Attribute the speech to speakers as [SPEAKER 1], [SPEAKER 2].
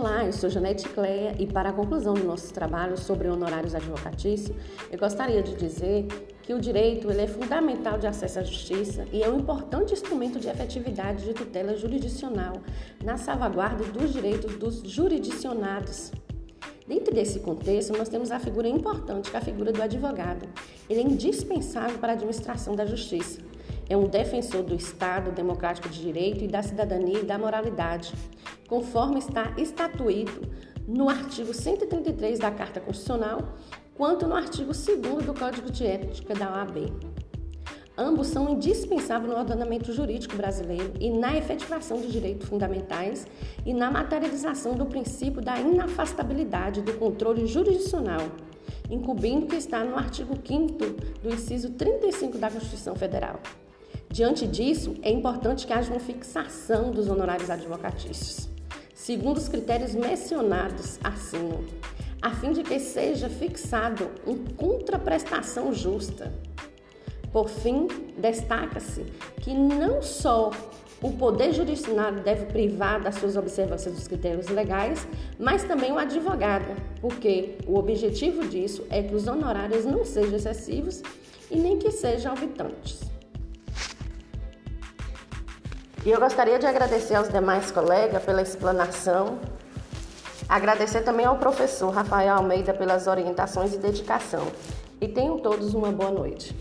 [SPEAKER 1] eu sou Janete Cleia e para a conclusão do nosso trabalho sobre honorários advocatícios, eu gostaria de dizer que o direito ele é fundamental de acesso à justiça e é um importante instrumento de efetividade de tutela jurisdicional na salvaguarda dos direitos dos jurisdicionados. Dentro desse contexto, nós temos a figura importante, que é a figura do advogado. Ele é indispensável para a administração da justiça é um defensor do Estado democrático de direito e da cidadania e da moralidade, conforme está estatuído no artigo 133 da Carta Constitucional, quanto no artigo 2 do Código de Ética da OAB. Ambos são indispensáveis no ordenamento jurídico brasileiro e na efetivação de direitos fundamentais e na materialização do princípio da inafastabilidade do controle jurisdicional, incumbindo que está no artigo 5 do inciso 35 da Constituição Federal. Diante disso, é importante que haja uma fixação dos honorários advocatícios, segundo os critérios mencionados acima, a fim de que seja fixado uma contraprestação justa. Por fim, destaca-se que não só o Poder Judiciário deve privar das suas observâncias dos critérios legais, mas também o advogado, porque o objetivo disso é que os honorários não sejam excessivos e nem que sejam alvitantes. E eu gostaria de agradecer aos demais colegas pela explanação, agradecer também ao professor Rafael Almeida pelas orientações e dedicação. E tenham todos uma boa noite.